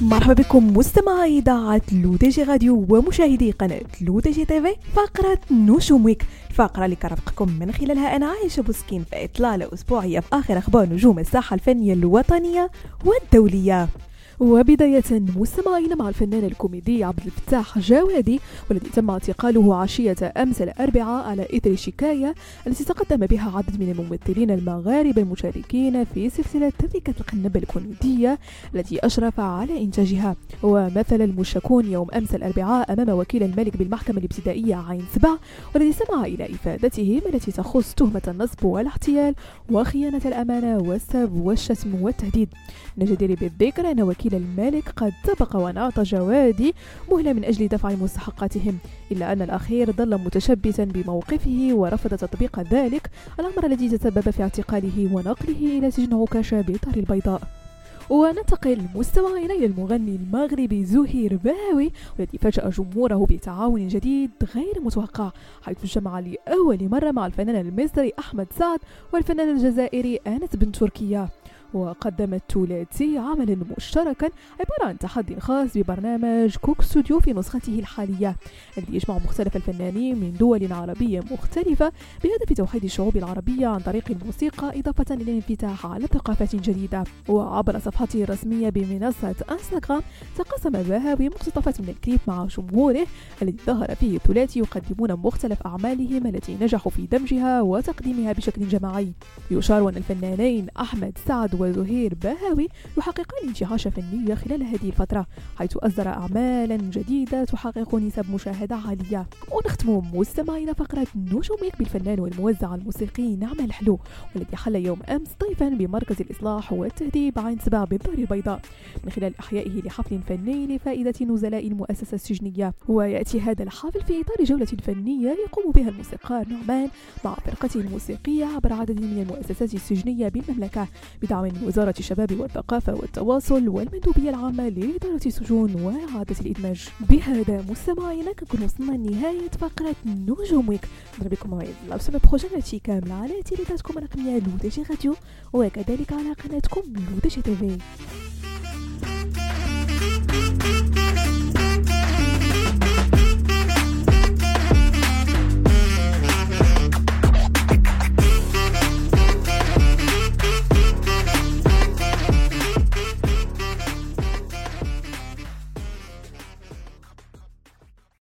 مرحبا بكم مستمعي إذاعة لودجي راديو ومشاهدي قناة لودجي تيفي فقرة نجوم ويك. الفقرة اللي كرفقكم من خلالها أنا عايشة بوسكين في إطلالة أسبوعية. في آخر أخبار نجوم الساحة الفنية الوطنية والدولية. وبداية مستمعين مع الفنان الكوميدي عبد الفتاح جوادي والذي تم اعتقاله عشية أمس الأربعاء على إثر شكاية التي تقدم بها عدد من الممثلين المغاربة المشاركين في سلسلة تريكة القنب الكوميدية التي أشرف على إنتاجها. ومثل المشكون يوم أمس الأربعاء أمام وكيل الملك بالمحكمة الابتدائية عين سبع والذي سمع إلى إفادتهم التي تخص تهمة النصب والاحتيال وخيانة الأمانة والسب والشتم والتهديد. نجدر بالذكر أن وكيل وكيل الملك قد سبق ونعطى جوادي مهلة من أجل دفع مستحقاتهم إلا أن الأخير ظل متشبثا بموقفه ورفض تطبيق ذلك. الأمر الذي تسبب في اعتقاله ونقله إلى سجن عكاشة بدار البيضاء. وننتقل مستمعين إلى المغني المغربي زهير بهاوي والذي فاجأ جمهوره بتعاون جديد غير متوقع حيث جمع لأول مرة مع الفنان المصري أحمد سعد والفنان الجزائري أنس. وقدم الثلاثي عملا مشتركا عبارة عن تحدي خاص ببرنامج Coke Studio في نسخته الحالية. الذي يجمع مختلف الفنانين من دول عربية مختلفة بهدف توحيد الشعوب العربية عن طريق الموسيقى إضافة إلى الانفتاح على ثقافات جديدة. وعبر صفحته الرسمية بمنصة إنستغرام تقاسم بهاوي مقتطفات من الكليب مع جمهوره الذي ظهر فيه الثلاثي يقدمون مختلف أعمالهم التي نجحوا في دمجها وتقديمها بشكل جماعي. يشار أن الفنانين أحمد سعد وزهير باهاوي يحققان انتعاشة فنية خلال هذه الفترة حيث أصدر أعمالا جديدة تحقق نسب مشاهدة عالية. ونختم مستمعين فقرة نجوميك بالفنان والموزع الموسيقي نعم الحلو والذي حل يوم أمس ضيفا بمركز الإصلاح والتهذيب عين سبع بالدار البيضاء. من خلال إحيائه لحفل فني لفائدة نزلاء المؤسسة السجنية. ويأتي هذا الحفل في إطار جولة فنية يقوم بها الموسيقار نعمان مع فرقته الموسيقية عبر عدد من المؤسسات السجنية بالمملكة بدعم من وزارة الشباب والثقافة والتواصل والمندوبية العامة لإدارة السجون وإعادة الإدماج. بهذا مستمعينا كنكون وصلنا لنهاية فقرة نجوم ويك نضرب بكم موعد لا سبب بروجين كاملة على تيليتاتكم الرقمية لودجي راديو وكذلك على قناتكم لودجي تيفي.